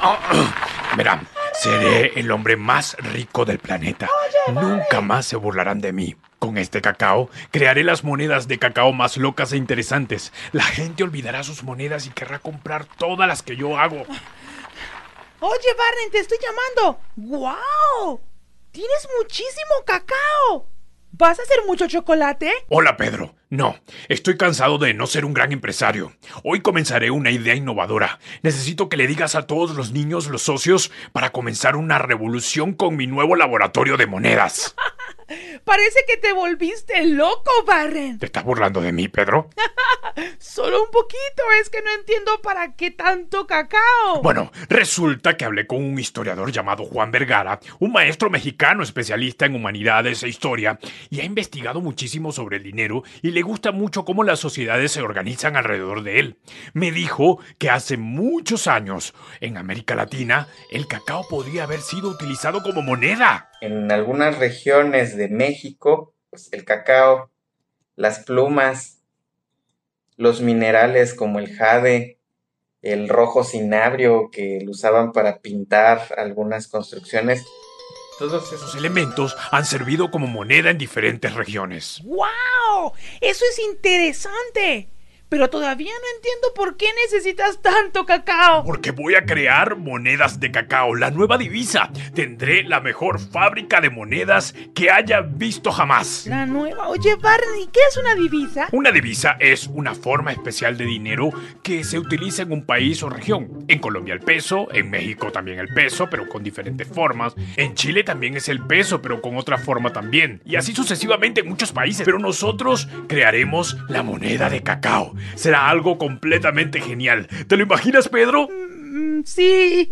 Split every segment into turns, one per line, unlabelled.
Verán, seré el hombre más rico del planeta. Nunca más se burlarán de mí. Con este cacao, crearé las monedas de cacao más locas e interesantes. La gente olvidará sus monedas y querrá comprar todas las que yo hago.
Oye, Barney, te estoy llamando. ¡Guau! Tienes muchísimo cacao. ¿Vas a hacer mucho chocolate?
Hola, Pedro. No, estoy cansado de no ser un gran empresario. Hoy comenzaré una idea innovadora. Necesito que le digas a todos los niños, los socios, para comenzar una revolución con mi nuevo laboratorio de monedas.
Parece que te volviste loco, Barren.
¿Te estás burlando de mí, Pedro?
Solo un poquito, es que no entiendo para qué tanto cacao.
Bueno, resulta que hablé con un historiador llamado Juan Vergara, un maestro mexicano especialista en humanidades e historia, y ha investigado muchísimo sobre el dinero y le gusta mucho cómo las sociedades se organizan alrededor de él. Me dijo que hace muchos años, en América Latina, el cacao podría haber sido utilizado como moneda.
En algunas regiones de México, pues el cacao, las plumas, los minerales como el jade, el rojo cinabrio que lo usaban para pintar algunas construcciones.
Todos esos elementos han servido como moneda en diferentes regiones.
¡Wow! Eso es interesante. Pero todavía no entiendo por qué necesitas tanto cacao.
Porque voy a crear monedas de cacao, la nueva divisa. Tendré la mejor fábrica de monedas que haya visto jamás.
La nueva. Oye, Barney, ¿qué es una divisa?
Una divisa es una forma especial de dinero que se utiliza en un país o región. En Colombia el peso, en México también el peso, pero con diferentes formas. En Chile también es el peso, pero con otra forma también. Y así sucesivamente en muchos países. Pero nosotros crearemos la moneda de cacao. Será algo completamente genial. ¿Te lo imaginas, Pedro?
Mm, sí.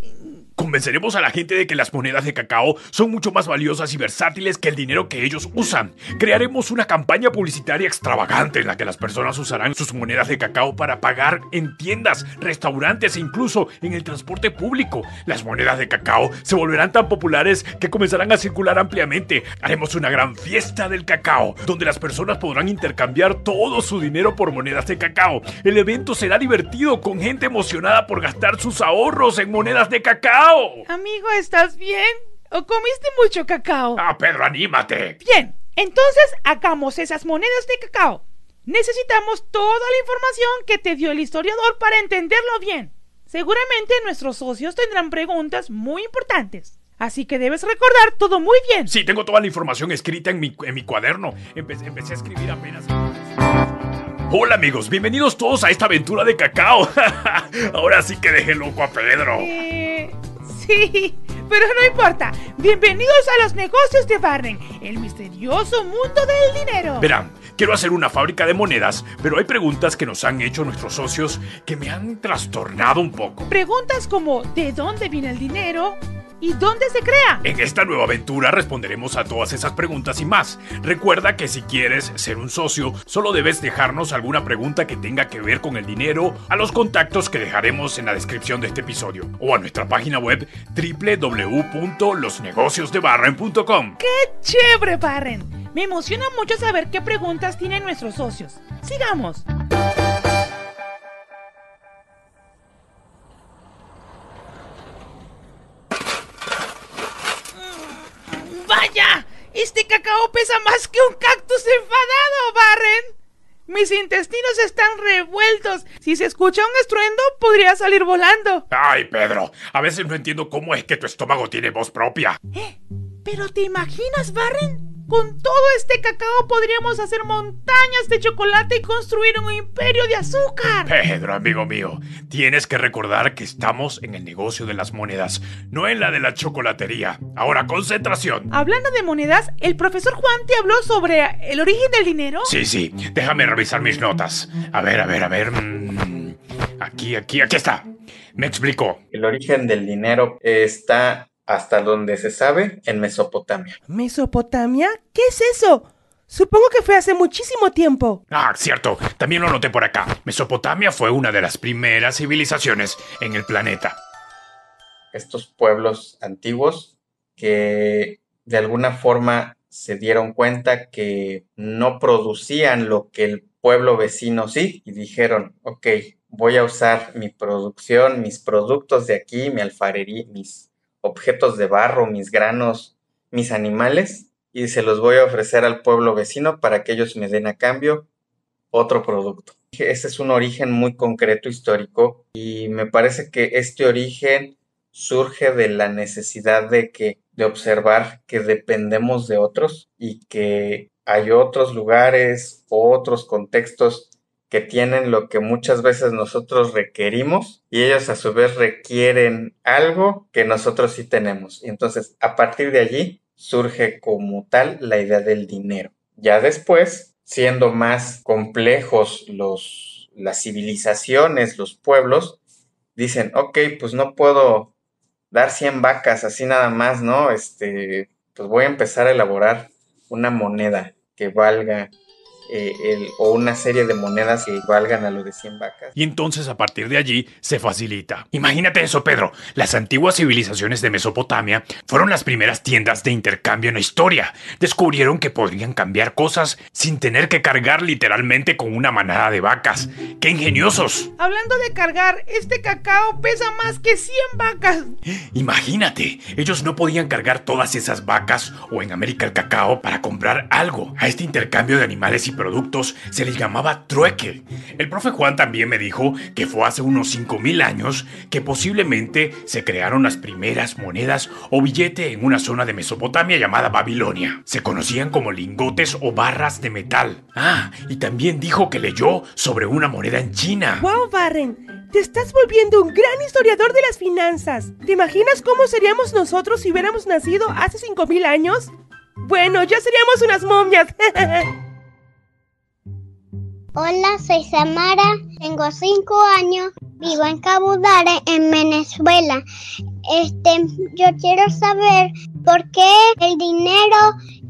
Convenceremos a la gente de que las monedas de cacao son mucho más valiosas y versátiles que el dinero que ellos usan. Crearemos una campaña publicitaria extravagante en la que las personas usarán sus monedas de cacao para pagar en tiendas, restaurantes e incluso en el transporte público. Las monedas de cacao se volverán tan populares que comenzarán a circular ampliamente. Haremos una gran fiesta del cacao, donde las personas podrán intercambiar todo su dinero por monedas de cacao. El evento será divertido con gente emocionada por gastar sus ahorros en monedas de cacao.
Amigo, ¿estás bien? ¿O comiste mucho cacao?
Ah, Pedro, anímate.
Bien, entonces hagamos esas monedas de cacao. Necesitamos toda la información que te dio el historiador para entenderlo bien. Seguramente nuestros socios tendrán preguntas muy importantes. Así que debes recordar todo muy bien.
Sí, tengo toda la información escrita en mi, en mi cuaderno. empecé a escribir apenas. Hola amigos, bienvenidos todos a esta aventura de cacao. Ahora sí que dejé loco a Pedro.
Eh, Sí, pero no importa. Bienvenidos a los negocios de Barren, el misterioso mundo del dinero.
Verán, quiero hacer una fábrica de monedas, pero hay preguntas que nos han hecho nuestros socios que me han trastornado un poco.
Preguntas como ¿de dónde viene el dinero? ¿Y dónde se crea?
En esta nueva aventura responderemos a todas esas preguntas y más. Recuerda que si quieres ser un socio, solo debes dejarnos alguna pregunta que tenga que ver con el dinero a los contactos que dejaremos en la descripción de este episodio o a nuestra página web www.losnegociosdebarren.com.
¡Qué chévere, Barren! Me emociona mucho saber qué preguntas tienen nuestros socios. Sigamos. Cacao pesa más que un cactus enfadado, Barren. Mis intestinos están revueltos. Si se escucha un estruendo, podría salir volando.
Ay, Pedro, a veces no entiendo cómo es que tu estómago tiene voz propia.
¿Eh? ¿Pero te imaginas, Barren? Con todo este cacao podríamos hacer montañas de chocolate y construir un imperio de azúcar.
Pedro, amigo mío, tienes que recordar que estamos en el negocio de las monedas, no en la de la chocolatería. Ahora, concentración.
Hablando de monedas, ¿el profesor Juan te habló sobre el origen del dinero?
Sí, sí, déjame revisar mis notas. A ver, a ver, a ver. Mm, aquí, aquí, aquí está. Me explicó.
El origen del dinero está hasta donde se sabe, en Mesopotamia.
¿Mesopotamia? ¿Qué es eso? Supongo que fue hace muchísimo tiempo.
Ah, cierto. También lo noté por acá. Mesopotamia fue una de las primeras civilizaciones en el planeta.
Estos pueblos antiguos que de alguna forma se dieron cuenta que no producían lo que el pueblo vecino sí y dijeron, ok, voy a usar mi producción, mis productos de aquí, mi alfarería, mis objetos de barro, mis granos, mis animales, y se los voy a ofrecer al pueblo vecino para que ellos me den a cambio otro producto. Ese es un origen muy concreto histórico y me parece que este origen surge de la necesidad de que de observar que dependemos de otros y que hay otros lugares otros contextos que tienen lo que muchas veces nosotros requerimos y ellos a su vez requieren algo que nosotros sí tenemos. Y entonces a partir de allí surge como tal la idea del dinero. Ya después, siendo más complejos los, las civilizaciones, los pueblos, dicen, ok, pues no puedo dar 100 vacas así nada más, ¿no? Este, pues voy a empezar a elaborar una moneda que valga eh, o una serie de monedas que valgan a lo de 100 vacas.
Y entonces a partir de allí se facilita. Imagínate eso, Pedro. Las antiguas civilizaciones de Mesopotamia fueron las primeras tiendas de intercambio en la historia. Descubrieron que podrían cambiar cosas sin tener que cargar literalmente con una manada de vacas. ¡Qué ingeniosos!
Hablando de cargar, este cacao pesa más que 100 vacas.
Imagínate, ellos no podían cargar todas esas vacas o en América el cacao para comprar algo. A este intercambio de animales y productos se les llamaba trueque. El profe Juan también me dijo que fue hace unos 5000 años que posiblemente se crearon las primeras monedas o billete en una zona de Mesopotamia llamada Babilonia. Se conocían como lingotes o barras de metal. Ah, y también dijo que leyó sobre una moneda en China.
¡Wow, Barren! Te estás volviendo un gran historiador de las finanzas. ¿Te imaginas cómo seríamos nosotros si hubiéramos nacido hace 5000 años? Bueno, ya seríamos unas momias.
Hola, soy Samara, tengo cinco años, vivo en Cabudare, en Venezuela. Este, yo quiero saber por qué el dinero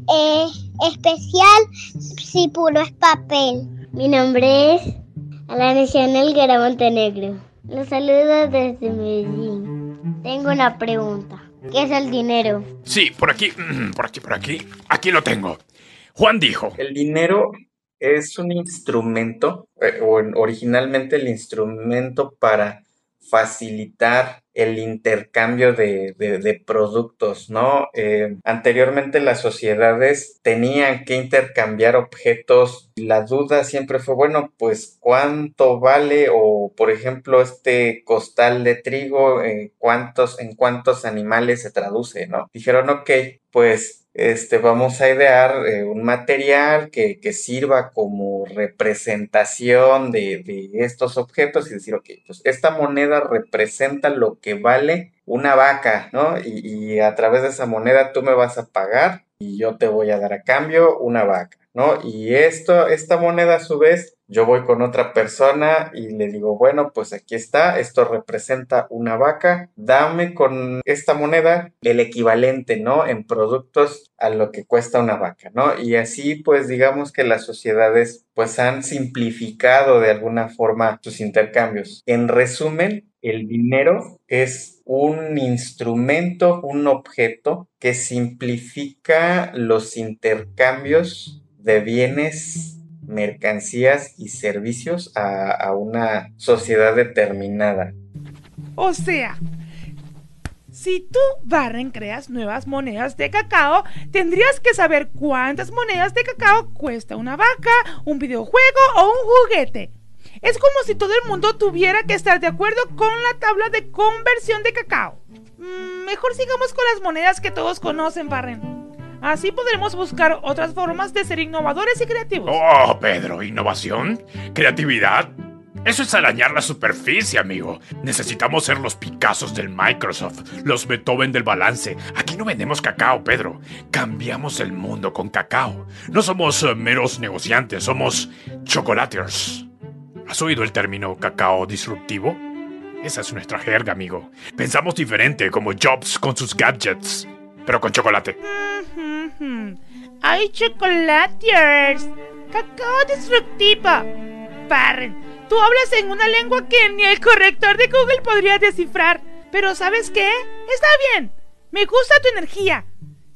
es especial si puro es papel.
Mi nombre es Alanicia Nelguera Montenegro. Los saludo desde Medellín. Tengo una pregunta. ¿Qué es el dinero?
Sí, por aquí, por aquí, por aquí. Aquí lo tengo. Juan dijo.
El dinero es un instrumento, eh, o originalmente el instrumento para facilitar el intercambio de, productos, ¿no? Eh, anteriormente las sociedades tenían que intercambiar objetos. La duda siempre fue, bueno, pues cuánto vale o, por ejemplo, este costal de trigo, eh, cuántos, en cuántos animales se traduce, ¿no? Dijeron, ok, pues este, vamos a idear eh, un material que, sirva como representación de, estos objetos y decir, ok, pues esta moneda representa lo que vale una vaca, ¿no? Y, y a través de esa moneda tú me vas a pagar y yo te voy a dar a cambio una vaca, ¿no? Y esto, esta moneda a su vez yo voy con otra persona y le digo, bueno, pues aquí está, esto representa una vaca, dame con esta moneda el equivalente, ¿no? En productos a lo que cuesta una vaca, ¿no? Y así, pues digamos que las sociedades pues han simplificado de alguna forma sus intercambios. En resumen, el dinero es un instrumento, un objeto que simplifica los intercambios de bienes mercancías y servicios a, una sociedad determinada.
O sea, si tú, Barren, creas nuevas monedas de cacao, tendrías que saber cuántas monedas de cacao cuesta una vaca, un videojuego o un juguete. Es como si todo el mundo tuviera que estar de acuerdo con la tabla de conversión de cacao. Mm, mejor sigamos con las monedas que todos conocen, Barren. Así podremos buscar otras formas de ser innovadores y creativos.
Oh, Pedro, ¿innovación? ¿Creatividad? Eso es arañar la superficie, amigo. Necesitamos ser los Picassos del Microsoft, los Beethoven del balance. Aquí no vendemos cacao, Pedro. Cambiamos el mundo con cacao. No somos eh, meros negociantes, somos chocolaters. ¿Has oído el término cacao disruptivo? Esa es nuestra jerga, amigo. Pensamos diferente, como Jobs con sus gadgets pero con chocolate.
¡Ay, chocolatiers! ¡Cacao destructivo! Parren, tú hablas en una lengua que ni el corrector de Google podría descifrar. Pero ¿sabes qué? Está bien. Me gusta tu energía.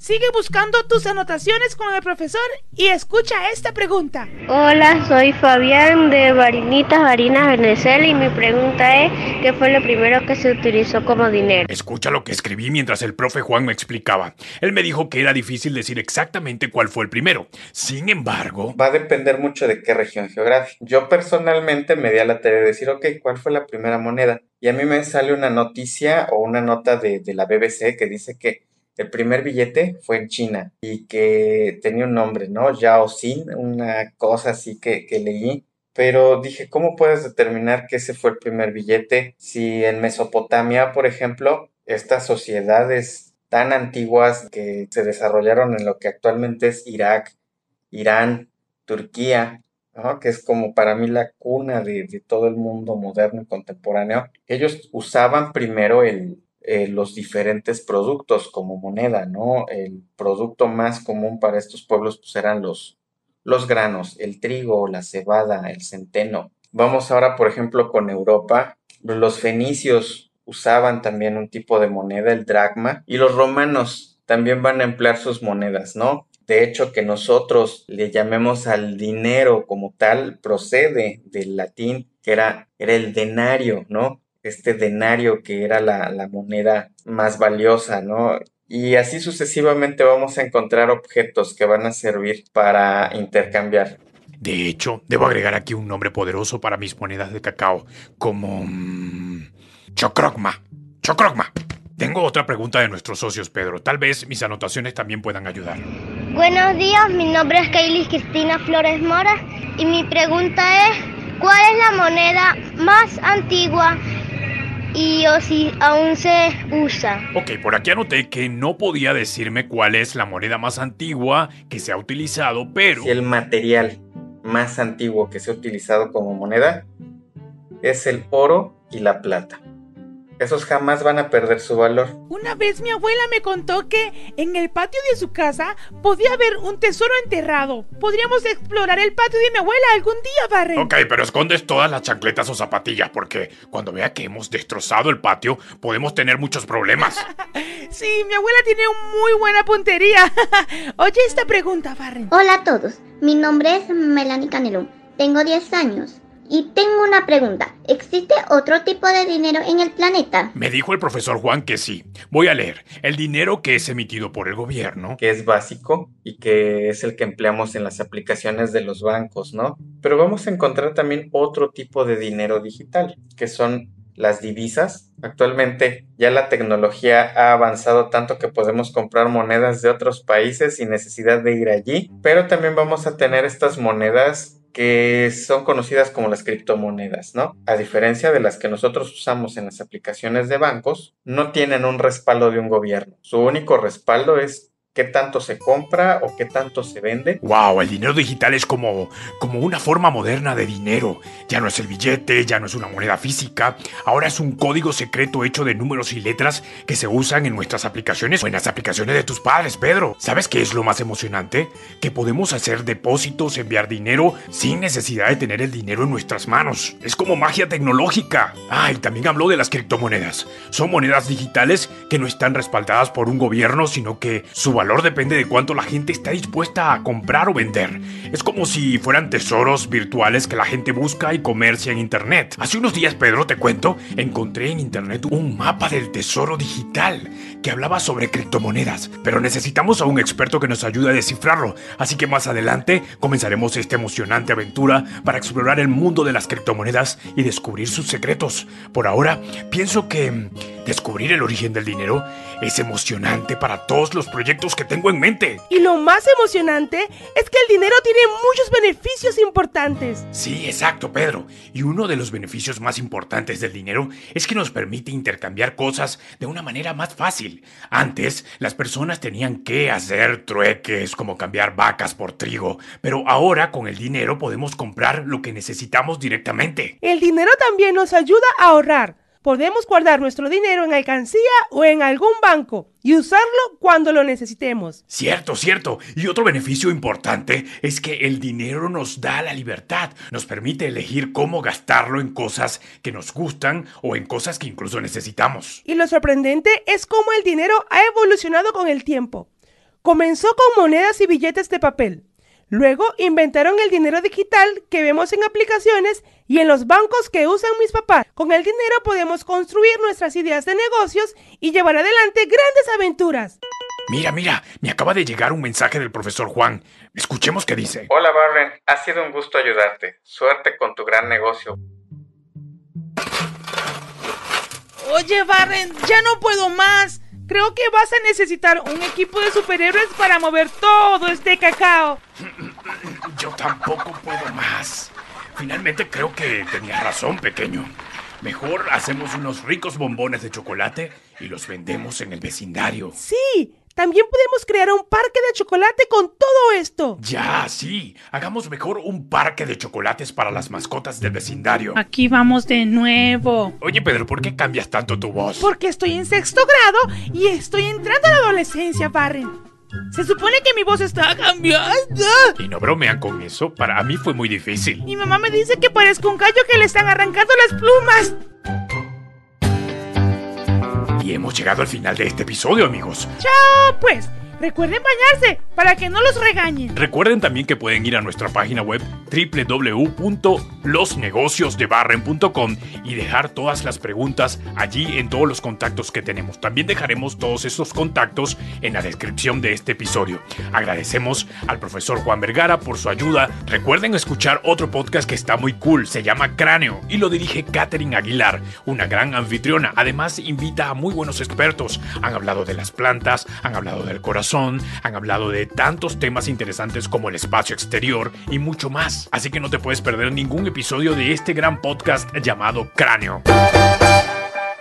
Sigue buscando tus anotaciones con el profesor y escucha esta pregunta.
Hola, soy Fabián de Varinitas, Varinas, Venezuela y mi pregunta es, ¿qué fue lo primero que se utilizó como dinero?
Escucha lo que escribí mientras el profe Juan me explicaba. Él me dijo que era difícil decir exactamente cuál fue el primero. Sin embargo...
Va a depender mucho de qué región geográfica. Yo personalmente me di a la tarea de decir, ok, ¿cuál fue la primera moneda? Y a mí me sale una noticia o una nota de, de la BBC que dice que el primer billete fue en China y que tenía un nombre, ¿no? Yao Xin, una cosa así que, que leí. Pero dije, ¿cómo puedes determinar que ese fue el primer billete si en Mesopotamia, por ejemplo, estas sociedades tan antiguas que se desarrollaron en lo que actualmente es Irak, Irán, Turquía, ¿no? que es como para mí la cuna de, de, todo el mundo moderno y contemporáneo, ellos usaban primero el, eh, los diferentes productos como moneda, ¿no? El producto más común para estos pueblos pues, eran los, los granos, el trigo, la cebada, el centeno. Vamos ahora, por ejemplo, con Europa. Los fenicios usaban también un tipo de moneda, el dracma, y los romanos también van a emplear sus monedas, ¿no? De hecho, que nosotros le llamemos al dinero como tal, procede del latín, que era, era el denario, ¿no? Este denario que era la, la, moneda más valiosa, ¿no? Y así sucesivamente vamos a encontrar objetos que van a servir para intercambiar.
De hecho, debo agregar aquí un nombre poderoso para mis monedas de cacao, como... Mmm, Chocrocma. Chocrocma. Tengo otra pregunta de nuestros socios, Pedro. Tal vez mis anotaciones también puedan ayudar.
Buenos días, mi nombre es Kaylis Cristina Flores Mora y mi pregunta es, ¿cuál es la moneda más antigua y o si aún se usa.
Ok, por aquí anoté que no podía decirme cuál es la moneda más antigua que se ha utilizado, pero...
Si el material más antiguo que se ha utilizado como moneda es el oro y la plata. Esos jamás van a perder su valor.
Una vez mi abuela me contó que en el patio de su casa podía haber un tesoro enterrado. Podríamos explorar el patio de mi abuela algún día, Barry.
Ok, pero escondes todas las chancletas o zapatillas porque cuando vea que hemos destrozado el patio podemos tener muchos problemas.
sí, mi abuela tiene muy buena puntería. Oye esta pregunta, Barry.
Hola a todos, mi nombre es Melanie Canelón. Tengo 10 años. Y tengo una pregunta. ¿Existe otro tipo de dinero en el planeta?
Me dijo el profesor Juan que sí. Voy a leer. El dinero que es emitido por el gobierno.
Que es básico y que es el que empleamos en las aplicaciones de los bancos, ¿no? Pero vamos a encontrar también otro tipo de dinero digital, que son las divisas. Actualmente ya la tecnología ha avanzado tanto que podemos comprar monedas de otros países sin necesidad de ir allí, pero también vamos a tener estas monedas que son conocidas como las criptomonedas, ¿no? A diferencia de las que nosotros usamos en las aplicaciones de bancos, no tienen un respaldo de un gobierno. Su único respaldo es qué tanto se compra o qué tanto se vende.
Wow, el dinero digital es como, como una forma moderna de dinero. Ya no es el billete, ya no es una moneda física, ahora es un código secreto hecho de números y letras que se usan en nuestras aplicaciones o en las aplicaciones de tus padres, Pedro. ¿Sabes qué es lo más emocionante? Que podemos hacer depósitos, enviar dinero sin necesidad de tener el dinero en nuestras manos. Es como magia tecnológica. Ah, y también habló de las criptomonedas. Son monedas digitales que no están respaldadas por un gobierno, sino que su valor depende de cuánto la gente está dispuesta a comprar o vender. Es como si fueran tesoros virtuales que la gente busca y comercia en Internet. Hace unos días, Pedro, te cuento, encontré en Internet un mapa del tesoro digital que hablaba sobre criptomonedas, pero necesitamos a un experto que nos ayude a descifrarlo, así que más adelante comenzaremos esta emocionante aventura para explorar el mundo de las criptomonedas y descubrir sus secretos. Por ahora, pienso que descubrir el origen del dinero es emocionante para todos los proyectos que tengo en mente.
Y lo más emocionante es que el dinero tiene muchos beneficios importantes.
Sí, exacto, Pedro. Y uno de los beneficios más importantes del dinero es que nos permite intercambiar cosas de una manera más fácil. Antes, las personas tenían que hacer trueques como cambiar vacas por trigo, pero ahora con el dinero podemos comprar lo que necesitamos directamente.
El dinero también nos ayuda a ahorrar podemos guardar nuestro dinero en alcancía o en algún banco y usarlo cuando lo necesitemos.
Cierto, cierto. Y otro beneficio importante es que el dinero nos da la libertad, nos permite elegir cómo gastarlo en cosas que nos gustan o en cosas que incluso necesitamos.
Y lo sorprendente es cómo el dinero ha evolucionado con el tiempo. Comenzó con monedas y billetes de papel. Luego inventaron el dinero digital que vemos en aplicaciones y en los bancos que usan mis papás. Con el dinero podemos construir nuestras ideas de negocios y llevar adelante grandes aventuras.
Mira, mira, me acaba de llegar un mensaje del profesor Juan. Escuchemos qué dice.
Hola Barren, ha sido un gusto ayudarte. Suerte con tu gran negocio.
Oye, Barren, ya no puedo más. Creo que vas a necesitar un equipo de superhéroes para mover todo este cacao.
Yo tampoco puedo más. Finalmente creo que tenías razón, pequeño. Mejor hacemos unos ricos bombones de chocolate y los vendemos en el vecindario.
Sí, también podemos crear un parque de chocolate con todo esto.
Ya, sí. Hagamos mejor un parque de chocolates para las mascotas del vecindario.
Aquí vamos de nuevo.
Oye, Pedro, ¿por qué cambias tanto tu voz?
Porque estoy en sexto grado y estoy entrando a la adolescencia, Barren. Se supone que mi voz está cambiando.
Y no bromean con eso. Para mí fue muy difícil.
Mi mamá me dice que parezco un gallo que le están arrancando las plumas.
Y hemos llegado al final de este episodio, amigos.
¡Chao, pues! Recuerden bañarse para que no los regañen.
Recuerden también que pueden ir a nuestra página web www.losnegociosdebarren.com y dejar todas las preguntas allí en todos los contactos que tenemos. También dejaremos todos esos contactos en la descripción de este episodio. Agradecemos al profesor Juan Vergara por su ayuda. Recuerden escuchar otro podcast que está muy cool, se llama Cráneo y lo dirige Katherine Aguilar, una gran anfitriona. Además invita a muy buenos expertos. Han hablado de las plantas, han hablado del corazón han hablado de tantos temas interesantes como el espacio exterior y mucho más. Así que no te puedes perder ningún episodio de este gran podcast llamado Cráneo.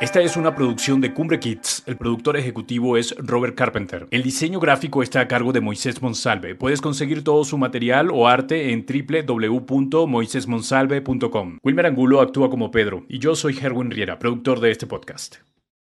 Esta es una producción de Cumbre Kids. El productor ejecutivo es Robert Carpenter. El diseño gráfico está a cargo de Moisés Monsalve. Puedes conseguir todo su material o arte en www.moisesmonsalve.com. Wilmer Angulo actúa como Pedro y yo soy Herwin Riera, productor de este podcast.